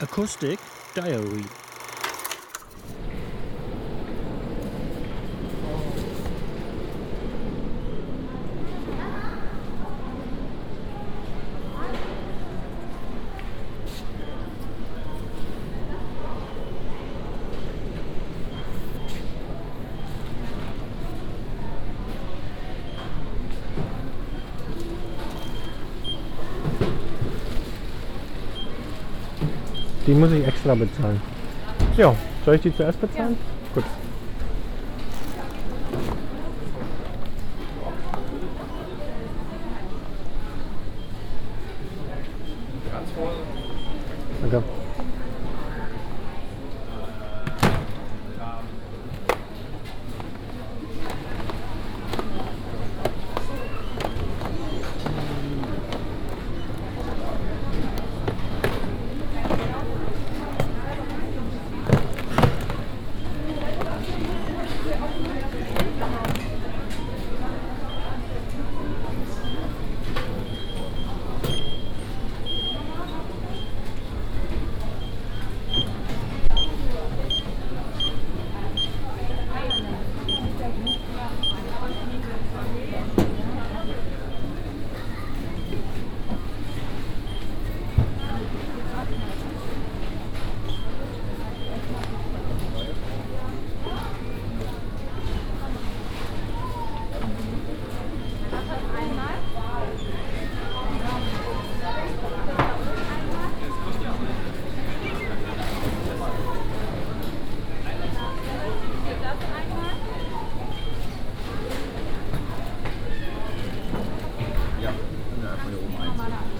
Acoustic Diary. Die muss ich extra bezahlen. Ja, soll ich die zuerst bezahlen? Gut. Danke. Maharaj.